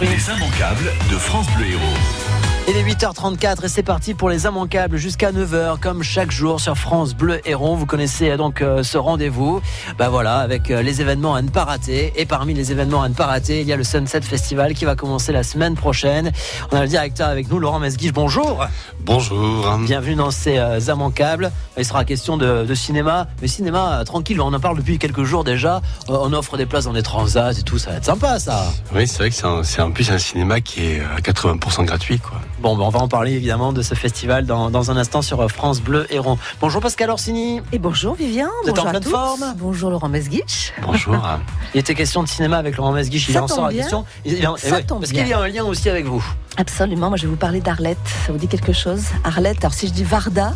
Les immanquables de France Bleu Héros. Il est 8h34 et c'est parti pour les immanquables jusqu'à 9h comme chaque jour sur France Bleu Héron. Vous connaissez donc euh, ce rendez-vous. Bah voilà, avec euh, les événements à ne pas rater. Et parmi les événements à ne pas rater, il y a le Sunset Festival qui va commencer la semaine prochaine. On a le directeur avec nous, Laurent Mesguiche. Bonjour. Bonjour. Bienvenue dans ces euh, immanquables. Il sera question de, de cinéma. Mais cinéma, euh, tranquille, on en parle depuis quelques jours déjà. Euh, on offre des places dans des transats et tout. Ça va être sympa ça. Oui, c'est vrai que c'est un- c'est en plus un cinéma qui est à 80% gratuit. Quoi. Bon, ben, on va en parler évidemment de ce festival dans, dans un instant sur France Bleu Héron. Bonjour Pascal Orsini. Et bonjour Vivien, Vous êtes en pleine forme Bonjour Laurent Mesguich. Bonjour. Il était question de cinéma avec Laurent Mesguich, il Ça en sort la question. Il- en- Ça ouais, tombe parce qu'il y a un lien aussi avec vous. Absolument, moi je vais vous parler d'Arlette. Ça vous dit quelque chose? Arlette, alors si je dis Varda,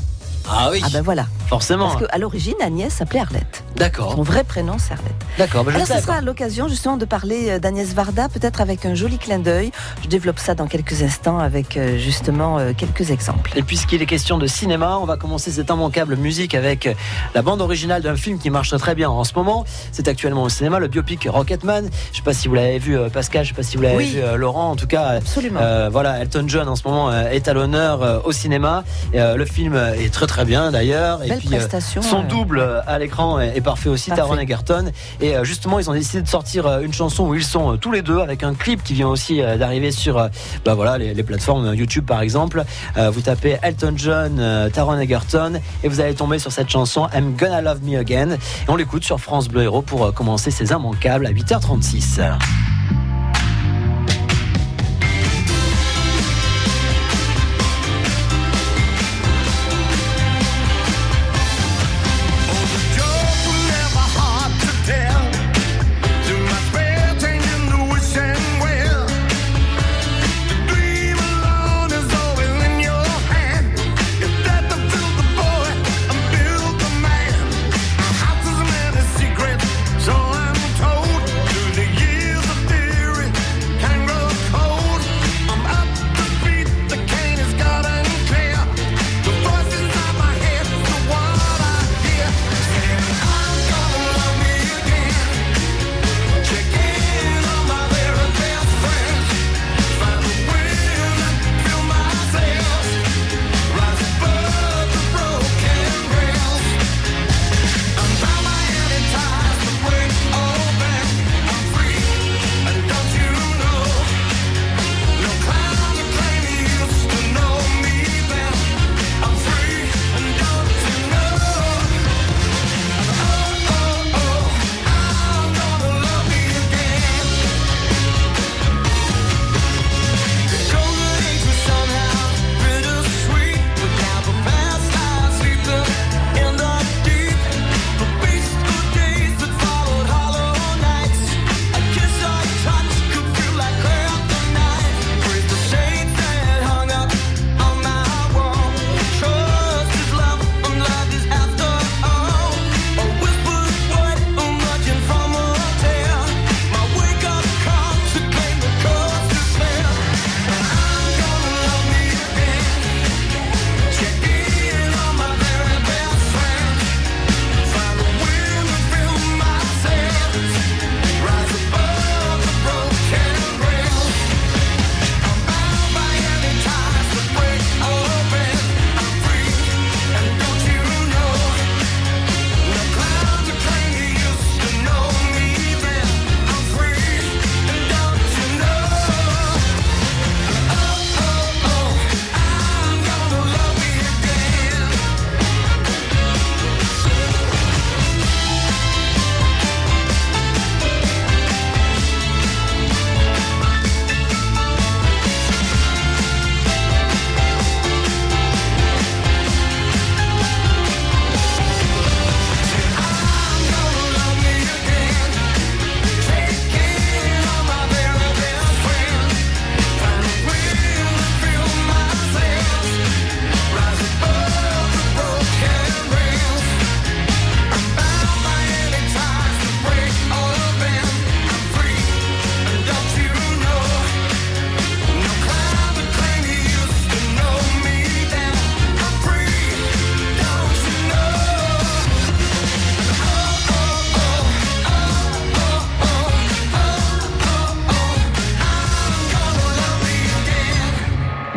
Ah oui, ah ben voilà. forcément. Parce qu'à l'origine, Agnès s'appelait Arlette. D'accord, Son vrai prénom, c'est Arlette. d'accord. ben, je Alors ce sera l'occasion justement de parler euh, d'Agnès Varda, peut-être avec un joli clin d'œil. Je développe ça dans quelques instants avec euh, justement euh, quelques exemples. Et puisqu'il est question de cinéma, on va commencer cette immanquable musique avec la bande originale d'un film qui marche très bien en ce moment. C'est actuellement au cinéma, le biopic Rocketman. Je sais pas si vous l'avez vu, Pascal, je sais pas si vous l'avez Oui. vu, Laurent. En tout cas, Absolument. Euh, voilà, Elton John en ce moment est à l'honneur au cinéma. Le film est très très bien d'ailleurs. Et puis euh, son euh, double euh, à l'écran est, parfait aussi. Taron Egerton. Et justement, ils ont décidé de sortir une chanson où ils sont tous les deux avec un clip qui vient aussi d'arriver sur bah voilà les, les plateformes YouTube par exemple. Vous tapez Elton John, Taron Egerton et vous allez tomber sur cette chanson I'm Gonna Love Me Again. Et on l'écoute sur France Bleu Héros pour commencer ces immanquables à 8h36.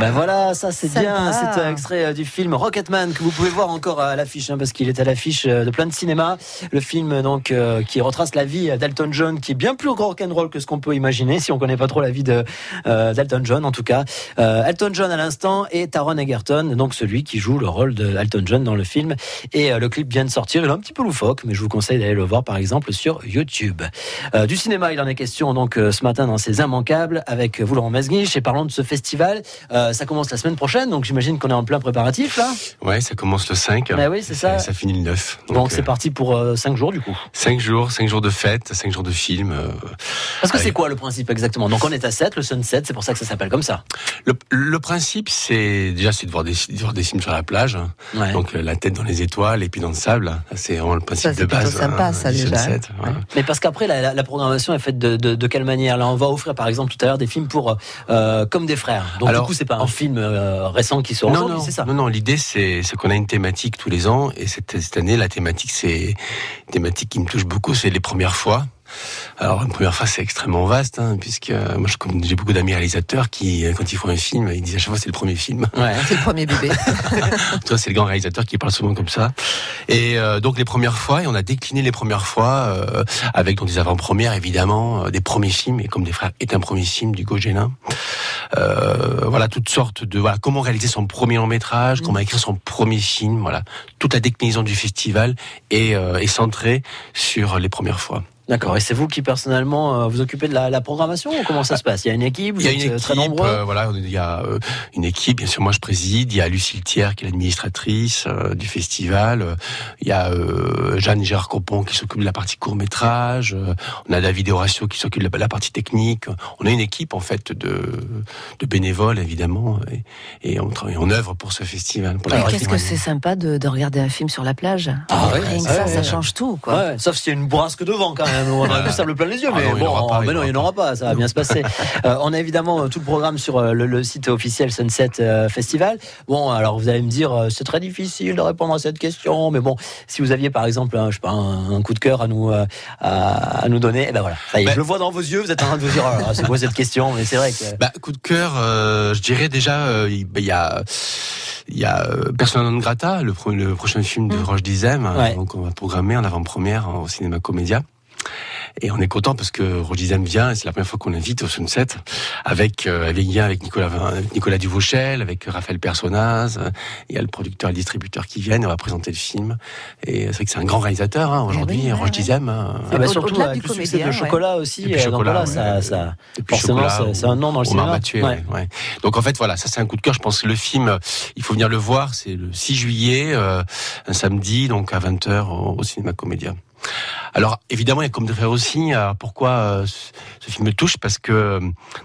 Ben voilà, ça c'est bien. C'est un extrait euh, du film Rocketman que vous pouvez voir encore à l'affiche, hein, parce qu'il est à l'affiche euh, de plein de cinémas. Le film donc euh, qui retrace la vie d'Elton John, qui est bien plus rock'n'roll que ce qu'on peut imaginer si on connaît pas trop la vie de euh, d'Elton John en tout cas. Euh, Elton John à l'instant et Taron Egerton, donc celui qui joue le rôle de Elton John dans le film. Et le clip vient de sortir. Il est un petit peu loufoque, mais je vous conseille d'aller le voir par exemple sur YouTube. Du cinéma, il en est question donc ce matin dans ces immanquables avec vous Laurent Masguiche et parlons de ce festival. Ça commence la semaine prochaine, donc j'imagine qu'on est en plein préparatif là. Ouais, ça commence le 5. Bah oui, c'est ça. Et ça finit le 9. Donc c'est euh, parti pour 5 jours du coup. 5 jours, 5 jours de fête, 5 jours de film. euh. Parce que Ouais. c'est quoi le principe exactement? Donc on est à 7, le Sunset, c'est pour ça que ça s'appelle comme ça. Le, le principe, c'est déjà c'est de voir des, de voir des films sur la plage. Ouais. Donc euh, la tête dans les étoiles et puis dans le sable. C'est vraiment le principe Ça, c'est de base. plutôt sympa, hein, ça, déjà. Sunset, ouais. Mais parce qu'après, la, la- la programmation est faite de, de- de quelle manière? Là, on va offrir par exemple tout à l'heure des films pour euh, comme des frères. Donc Alors, du coup, c'est pas un en- film euh, récent qui sort Non, non, c'est ça non, non. L'idée, c'est, qu'on a une thématique tous les ans, et cette, cette année, la thématique, c'est une thématique qui me touche beaucoup, c'est les premières fois. Alors, une première fois, c'est extrêmement vaste, hein, puisque euh, moi, j'ai beaucoup d'amis réalisateurs qui, euh, quand ils font un film, ils disent à chaque fois c'est le premier film. Ouais. C'est le premier bébé. Toi, c'est le grand réalisateur qui parle souvent comme ça. Et euh, donc les premières fois, et on a décliné les premières fois euh, avec donc des avant-premières évidemment, euh, des premiers films. Et comme des frères est un premier film du Gégélin, euh, voilà toutes sortes de voilà comment réaliser son premier long métrage, comment écrire son premier film. Voilà toute la déclinaison du festival est, est centrée sur les premières fois. D'accord. Et c'est vous qui personnellement euh, vous occupez de la, la programmation ou comment ça se passe? Il y a une équipe, vous Il y a une euh, équipe, très nombreux? euh, voilà, il y a euh, une équipe. Bien sûr, moi je préside. Il y a Lucille Thiers qui est l'administratrice euh, du festival. Il y a euh, Jeanne et Gérard Copon qui s'occupe de la partie court métrage. on a David Horacio qui s'occupe de la, la partie technique. On a une équipe en fait de, de bénévoles évidemment, et, et on travaille en œuvre pour ce festival. Qu'est-ce que c'est sympa de, de regarder un film sur la plage? Ah ouais, Rien que ouais, ça, ouais, ça ouais. change tout, quoi. Ouais, sauf s'il y a une bourrasque de vent quand même. On a du sable plein les yeux, Ah mais en bon, mais non, il n'y en aura pas. Ça va bien se passer. Euh, on a évidemment euh, tout le programme sur euh, le, site officiel Sunset Festival. Bon, alors vous allez me dire, c'est très difficile de répondre à cette question, mais bon, si vous aviez par exemple, un, je sais pas, un, coup de cœur à nous à, nous donner, eh ben voilà, ça y est, Ben- je le vois dans vos yeux. Vous êtes en train de vous dire, oh c'est quoi cette question Mais c'est vrai que. Bah, coup de cœur, je dirais déjà, il bah, y a, il y a Persona non grata, le, pro- le prochain film de Roche Dizem, Ouais. donc on va programmer en avant-première au cinéma Comédia. Et on est content parce que Roche Dizem vient, et c'est la première fois qu'on l'invite au Sunset, avec euh, avec avec Nicolas avec Nicolas Duvauchel, avec Raphaël Personnaz, euh, il y a le producteur et le distributeur qui viennent, on va présenter le film. Et c'est vrai que c'est un grand réalisateur hein, aujourd'hui, oui, ouais, Roche ouais. Hein. Ah bah surtout avec le succès de ouais. chocolat aussi. Et puis euh, donc Chocolat, voilà, ça, ouais. ça, forcément, c'est un nom dans le cinéma. Mathieu, Ouais. ouais, ouais. Donc en fait voilà, ça c'est un coup de cœur. Je pense que le film, euh, il faut venir le voir. C'est le 6 juillet, euh, un samedi, donc à 20h au, au cinéma Comédia. Alors évidemment, il y a comme des frères aussi. Alors, pourquoi euh, ce, film me touche Parce que euh,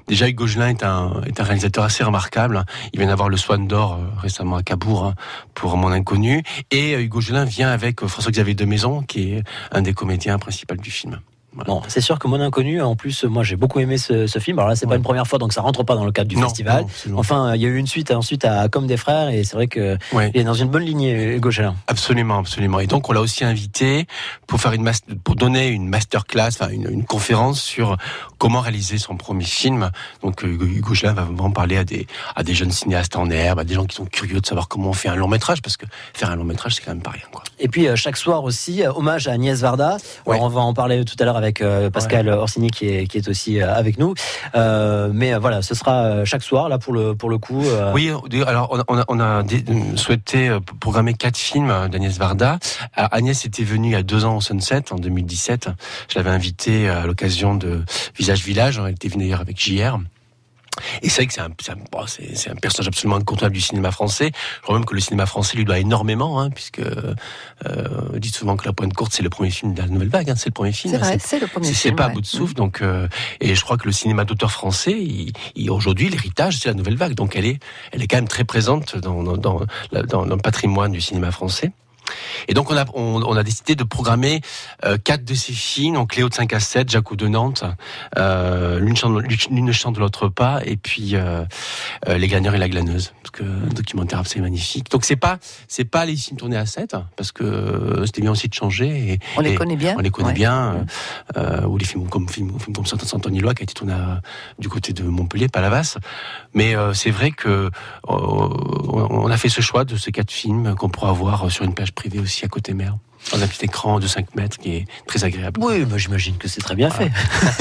déjà Hugo Gelin est un, est un réalisateur assez remarquable. Il vient d'avoir le Swan d'Or euh, récemment à Cabourg hein, pour Mon Inconnu. Et euh, Hugo Gelin vient avec euh, François-Xavier de Maison, qui est un des comédiens principaux du film. Bon, c'est sûr que Mon Inconnu, en plus, moi j'ai beaucoup aimé ce, ce film. Alors là, c'est pas Ouais. une première fois, donc ça rentre pas dans le cadre du Non, festival. non. Enfin, il y a eu une suite ensuite à Comme des frères, et c'est vrai que Ouais. il est dans une bonne lignée, Hugo Chalin. Absolument, absolument. Et donc on l'a aussi invité pour faire une mas- pour donner une masterclass, enfin une, une conférence sur comment réaliser son premier film. Donc euh, Hugo Gelin va vraiment parler à des à des jeunes cinéastes en herbe, à des gens qui sont curieux de savoir comment on fait un long métrage, parce que faire un long métrage c'est quand même pas rien. Quoi. Et puis euh, chaque soir aussi, euh, hommage à Agnès Varda. Ouais. Alors, on va en parler tout à l'heure avec euh, Pascal Orsini qui est, qui est aussi euh, avec nous. Euh, mais voilà, ce sera chaque soir là pour le pour le coup. Oui, alors on a, on souhaité programmer quatre films d'Agnès Varda. Agnès était venue il y a deux ans au Sunset, en 2017. Je l'avais invitée à l'occasion de Visage Village. Elle était venue d'ailleurs avec JR. Et c'est vrai que c'est un, c'est un, bon, c'est- c'est un personnage absolument incontournable du cinéma français. Je crois même que le cinéma français lui doit énormément, hein, puisque euh, on dit souvent que La Pointe Courte, c'est le premier film de la Nouvelle Vague. Hein, c'est le premier film. C'est hein, vrai, c'est le premier film. C'est pas à ouais. bout de souffle, donc euh, et je crois que le cinéma d'auteur français, il, il- aujourd'hui l'héritage c'est la nouvelle vague, donc elle est, elle est quand même très présente dans dans, dans, la- dans le patrimoine du cinéma français. Et donc on a on, a décidé de programmer quatre de ces films, donc Léo de 5 à 7, Jaco de Nantes, l'une chante, l'une chante l'autre pas, et puis Les Gagneurs et la glaneuse, parce que un documentaire absolument magnifique. Donc c'est pas c'est pas les films tournés à 7, parce que c'était bien aussi de changer. Et, on les connaît bien. On les connaît bien. ou les films comme film, film comme Saint-Antoine-Lois qui a été tourné du côté de Montpellier, Palavas. Mais c'est vrai que on a fait ce choix de ces quatre films qu'on pourra voir sur une plage privée aussi à côté mer. Dans un petit écran de 5 mètres qui est très agréable. Oui, bah, j'imagine que c'est très bien fait.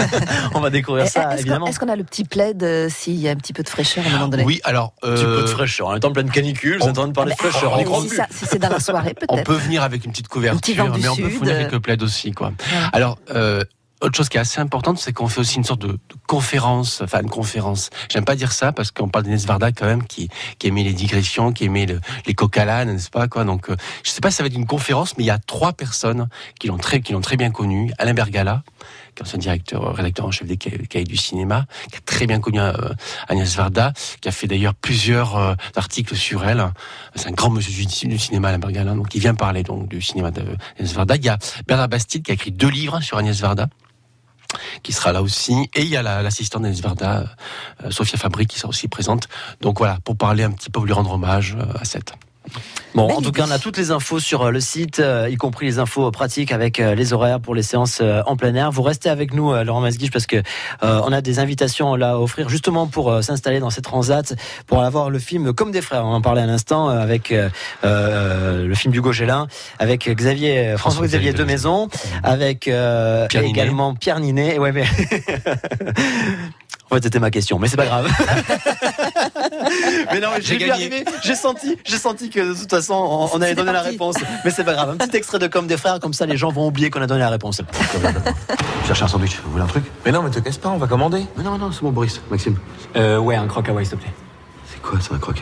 on va découvrir ça, évidemment. Est-ce qu'on a le petit plaid euh, s'il y a un petit peu de fraîcheur à un moment donné? Oui, alors. Un petit peu de euh, fraîcheur. On est en pleine canicule, vous êtes en train de parler de ah, fraîcheur. On si, si c'est dans la soirée, peut-être. On peut venir avec une petite couverture, mais on peut venir avec le plaid aussi. Quoi. Alors, euh, autre chose qui est assez importante, c'est qu'on fait aussi une sorte de, conférence, enfin une conférence. J'aime pas dire ça parce qu'on parle d'Inès Varda quand même qui, qui aimait les digressions, qui aimait les coca n'est-ce pas quoi. Donc euh, je sais pas si ça va être une conférence, mais il y a trois personnes qui l'ont très qui l'ont très bien connu. Alain Bergala, qui est ancien directeur, euh, rédacteur en chef des cahiers du cinéma, qui a très bien connu euh, Agnès Varda, qui a fait d'ailleurs plusieurs articles sur elle. C'est un grand monsieur du cinéma, Alain Bergala, donc il vient parler donc du cinéma d'Agnès Varda. Il y a Bernard Bastide qui a écrit deux livres sur Agnès Varda qui sera là aussi. Et il y a l'assistante d'Anis Verda, euh, Sophia Fabri, qui sera aussi présente. Donc voilà, pour parler un petit peu, lui rendre hommage euh, à cette. Bon, en tout cas, on a toutes les infos sur euh, le site, euh, y compris les infos pratiques avec euh, les horaires pour les séances en plein air. Vous restez avec nous, Laurent Masguiche, parce que on a des invitations là à offrir justement pour s'installer dans ces transats, pour avoir le film comme des frères. On en parlait à l'instant avec le film du Gélin, avec Xavier François Xavier Maison, avec également Pierre Ninet. Ouais, mais En fait, c'était ma question, mais c'est pas grave. mais non, j'ai gagné. J'ai senti, j'ai senti que de toute façon, on, on allait donner la réponse. Mais c'est pas grave. Un petit extrait de Comme des frères, comme ça, les gens vont oublier qu'on a donné la réponse. Cherchez un sandwich. Vous voulez un truc Mais non, mais te casse pas, on va commander. Mais non, non, c'est bon, Boris, Maxime. Euh, ouais, un croque s'il te plaît. C'est quoi, ça, un croque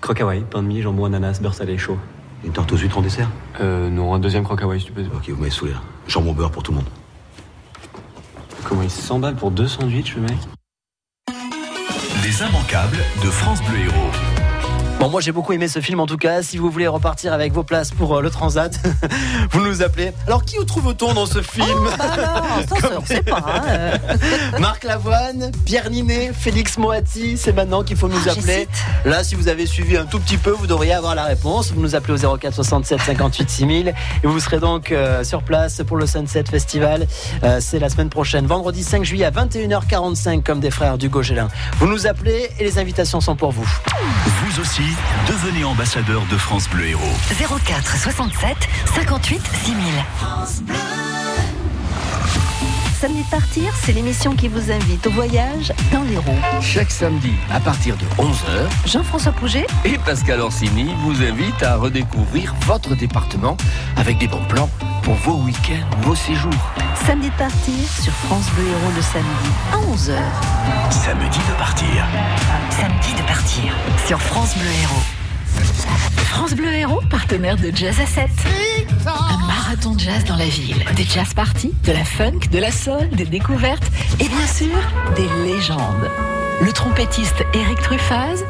Croque pain de mie, jambon, ananas, beurre salé chaud. Une tarte aux huîtres en dessert Euh, non, un deuxième croque si tu peux. Ok, vous m'avez saoulé là. Jambon beurre pour tout le monde. Comment il s'emballe pour deux sandwichs, le mec? Immanquables de France Bleu Héros. Bon, moi j'ai beaucoup aimé ce film en tout cas. Si vous voulez repartir avec vos places pour euh, le Transat, vous nous appelez. Alors qui trouve-t-on dans ce film oh, bah sait pas. Hein. Marc Lavoine, Pierre Ninet, Félix Moati, c'est maintenant qu'il faut nous ah, appeler. Là, si vous avez suivi un tout petit peu, vous devriez avoir la réponse. Vous nous appelez au 04 67 58 6000 et vous serez donc euh, sur place pour le Sunset Festival. Euh, c'est la semaine prochaine, vendredi 5 juillet à 21h45 comme des frères du Gaugelin. Vous nous appelez et les invitations sont pour vous. Vous aussi devenez ambassadeur de France Bleu Héros. 04 67 58 6000. Samedi de partir, c'est l'émission qui vous invite au voyage dans l'Hérault. Chaque samedi, à partir de 11h, Jean-François Pouget et Pascal Orsini vous invitent à redécouvrir votre département avec des bons plans pour vos week-ends, vos séjours. Samedi de partir sur France Bleu Héros le samedi à 11h. Samedi de partir. Samedi de partir sur France Bleu Héros. France Bleu Héros, partenaire de Jazz à 7. Un marathon de jazz dans la ville. Des jazz parties, de la funk, de la soul, des découvertes et bien sûr des légendes. Le trompettiste Eric Truffaz,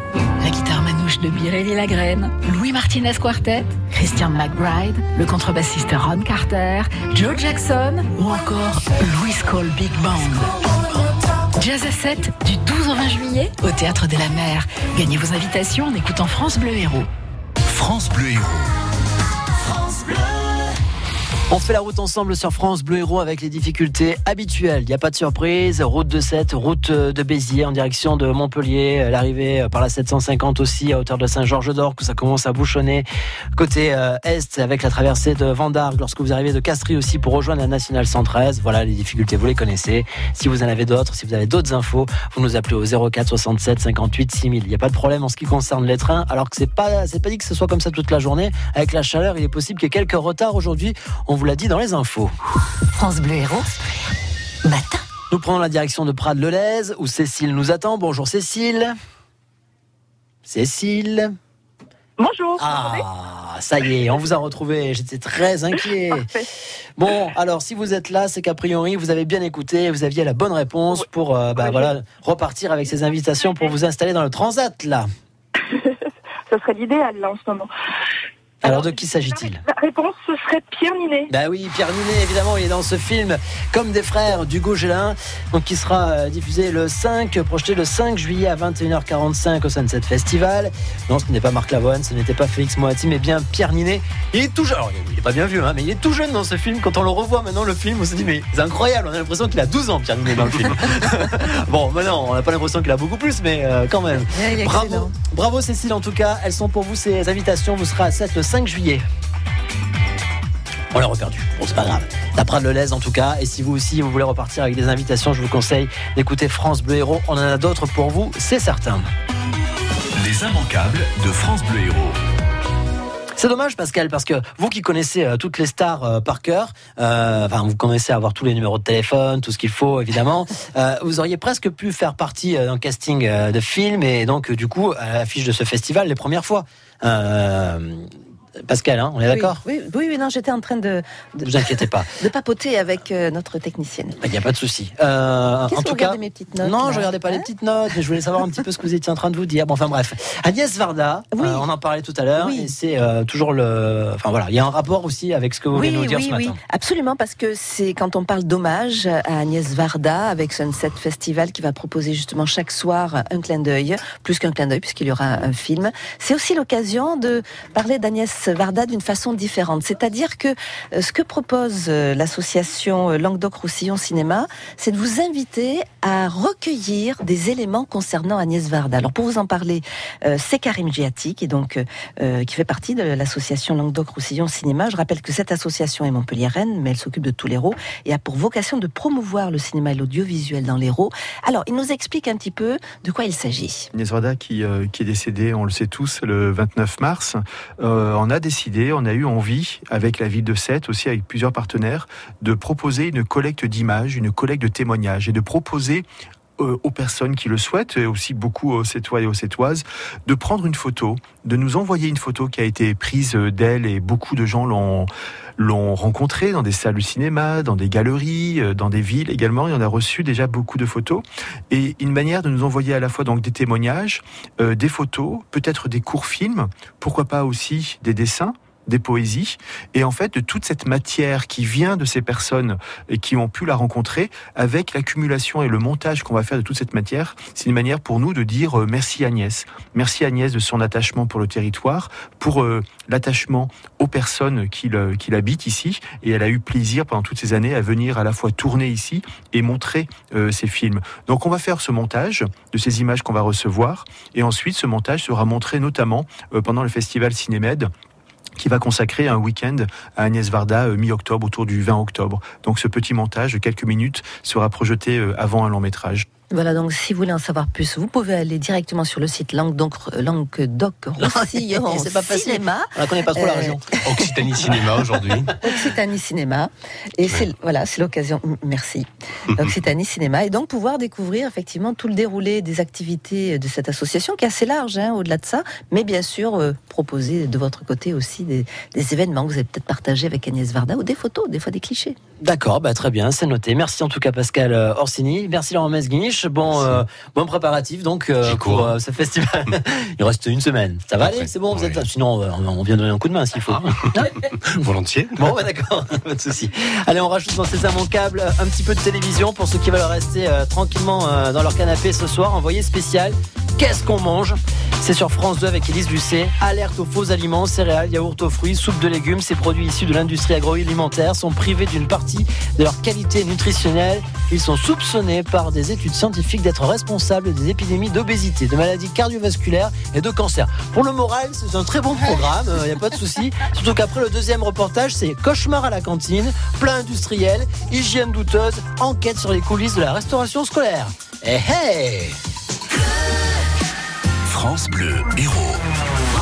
manouche de Birelli Lagraine, Louis Martinez Quartet, Christian McBride, le contrebassiste Ron Carter, Joe Jackson ou encore Louis Cole Big Band. Jazz à 7 du 12 au 20 juillet au Théâtre de la Mer. Gagnez vos invitations en écoutant France Bleu Héros. France Bleu Héros. On fait la route ensemble sur France Bleu Héros avec les difficultés habituelles. Il n'y a pas de surprise. Route de 7, route de Béziers en direction de Montpellier. L'arrivée par la 750 aussi à hauteur de Saint-Georges-d'Or que ça commence à bouchonner. Côté euh, est avec la traversée de Vendargue lorsque vous arrivez de Castries aussi pour rejoindre la nationale 113. Voilà les difficultés, vous les connaissez. Si vous en avez d'autres, si vous avez d'autres infos, vous nous appelez au 04 67 58 6000. Il n'y a pas de problème en ce qui concerne les trains alors que c'est pas c'est pas dit que ce soit comme ça toute la journée. Avec la chaleur, il est possible qu'il y ait quelques retards aujourd'hui vous l'a dit dans les infos. France Bleu Héros, matin. Nous prenons la direction de Prades-le-Lez, où Cécile nous attend. Bonjour Cécile. Cécile. Bonjour. Ah, ça y est, on vous a retrouvé. J'étais très inquiet. Bon, alors si vous êtes là, c'est qu'a priori vous avez bien écouté, vous aviez la bonne réponse pour euh, bah, voilà repartir avec ces invitations pour vous installer dans le transat là. Ce serait l'idéal là en ce moment. Alors, de qui s'agit-il? Réponse, ce serait Pierre Ninet. Bah oui, Pierre Ninet, évidemment, il est dans ce film comme des frères d'Hugo Gélin, donc qui sera euh, diffusé le 5, projeté le 5 juillet à 21h45 au Sunset Festival. Non, ce n'est pas Marc Lavoine, ce n'était pas Félix Moati, mais bien Pierre Ninet. Il est tout jeune, alors, il est pas bien vieux, hein, mais il est tout jeune dans ce film. Quand on le revoit maintenant, le film, on se dit, mais c'est incroyable, on a l'impression qu'il a 12 ans, Pierre Ninet, dans le film. bon, maintenant, on n'a pas l'impression qu'il a beaucoup plus, mais euh, quand même. Ouais, Bravo, bravo Cécile, en tout cas, elles sont pour vous ces invitations. Vous serez à 7 le 5 juillet. On l'a reperdu. Bon, c'est pas grave. Prend le lèse en tout cas. Et si vous aussi vous voulez repartir avec des invitations, je vous conseille d'écouter France Bleu Héros. On en a d'autres pour vous, c'est certain. Les immanquables de France Bleu Héros. C'est dommage Pascal parce que vous qui connaissez euh, toutes les stars euh, par cœur, euh, enfin vous connaissez avoir tous les numéros de téléphone, tout ce qu'il faut évidemment, vous auriez presque pu faire partie d'un casting de film et donc du coup à l'affiche de ce festival les premières fois. Pascal, hein, on est d'accord oui, oui, oui, oui, non, j'étais en train de, Ne vous inquiétez pas, de papoter avec euh, notre technicienne. il n'y a pas de souci. Euh, en tout cas, mes petites notes non, là je regardais pas les Hein petites notes, mais je voulais savoir un petit peu ce que vous étiez en train de vous dire. Bon, enfin bref, Agnès Varda, Oui. euh, on en parlait tout à l'heure, Oui. et c'est euh, toujours le, enfin voilà, il y a un rapport aussi avec ce que vous Oui, venez de nous dire oui, ce oui, matin. absolument, parce que c'est quand on parle d'hommage à Agnès Varda avec Sunset Festival qui va proposer justement chaque soir un clin d'œil, plus qu'un clin d'œil puisqu'il y aura un film. C'est aussi l'occasion de parler d'Agnès Varda d'une façon différente. C'est-à-dire que euh, ce que propose euh, l'association euh, Languedoc-Roussillon Cinéma, c'est de vous inviter à recueillir des éléments concernant Agnès Varda. Alors pour vous en parler, c'est Karim Giati qui donc qui fait partie de l'association Languedoc-Roussillon Cinéma. Je rappelle que cette association est montpelliéraine, mais elle s'occupe de tout l'Hérault et a pour vocation de promouvoir le cinéma et l'audiovisuel dans l'Hérault. Alors, il nous explique un petit peu de quoi il s'agit. Agnès Varda qui, est décédée, on le sait tous, le 29 mars, on a décidé, on a eu envie, avec la ville de Sète, aussi avec plusieurs partenaires, de proposer une collecte d'images, une collecte de témoignages et de proposer aux personnes qui le souhaitent, et aussi beaucoup aux Sétois et aux Sétoises, de prendre une photo, de nous envoyer une photo qui a été prise euh, d'elle et beaucoup de gens l'ont l'ont rencontrée dans des salles de cinéma, dans des galeries, euh, dans des villes également. Et on a reçu déjà beaucoup de photos et une manière de nous envoyer à la fois donc des témoignages, euh, des photos, peut-être des courts films, pourquoi pas aussi des dessins des poésies, et en fait de toute cette matière qui vient de ces personnes et qui ont pu la rencontrer, avec l'accumulation et le montage qu'on va faire de toute cette matière, c'est une manière pour nous de dire euh, merci Agnès, merci Agnès de son attachement pour le territoire, pour euh, l'attachement aux personnes qui, l'habitent ici, et elle a eu plaisir pendant toutes ces années à venir à la fois tourner ici et montrer euh, ces films. Donc on va faire ce montage de ces images qu'on va recevoir, et ensuite ce montage sera montré notamment euh, pendant le festival Cinémed qui va consacrer un week-end à Agnès Varda euh, mi-octobre, autour du 20 octobre. Donc ce petit montage de quelques minutes sera projeté euh, avant un long métrage. Voilà, donc si vous voulez en savoir plus, vous pouvez aller directement sur le site Languedoc, Languedoc Roussillon C'est pas facile. Cinéma, On la connaît pas trop la Euh, région. Occitanie Cinéma aujourd'hui. Occitanie Cinéma. Et c'est voilà, c'est l'occasion. Merci. Occitanie Cinéma. Et donc pouvoir découvrir effectivement tout le déroulé des activités de cette association qui est assez large, hein, au-delà de ça. Mais bien sûr, euh, proposer de votre côté aussi des, des événements que vous avez peut-être partagés avec Agnès Varda ou des photos, des fois des clichés. D'accord, bah très bien, c'est noté. Merci en tout cas Pascal euh, Orsini. Merci Laurent Bon, euh, bon préparatif donc euh, pour euh, ce festival. Il reste une semaine. Ça va Après, aller C'est bon, vous êtes là. Sinon, on vient donner un coup de main s'il faut. Volontiers. Bon, bah, d'accord, pas de souci. Allez, on rajoute dans ces immanquables un petit peu de télévision pour ceux qui veulent rester tranquillement dans leur canapé ce soir. Envoyé spécial. Qu'est-ce qu'on mange C'est sur France 2 avec Élise Lucet. Alerte aux faux aliments, céréales, yaourts aux fruits, soupe de légumes. Ces produits issus de l'industrie agroalimentaire sont privés d'une partie de leur qualité nutritionnelle. Ils sont soupçonnés par des études scientifiques d'être responsables des épidémies d'obésité, de maladies cardiovasculaires et de cancer. Pour le moral, c'est un très bon programme, il n'y a pas de souci. Surtout qu'après le deuxième reportage, c'est cauchemar à la cantine, plat industriel, hygiène douteuse, enquête sur les coulisses de la restauration scolaire. Eh hey France Bleu Héros.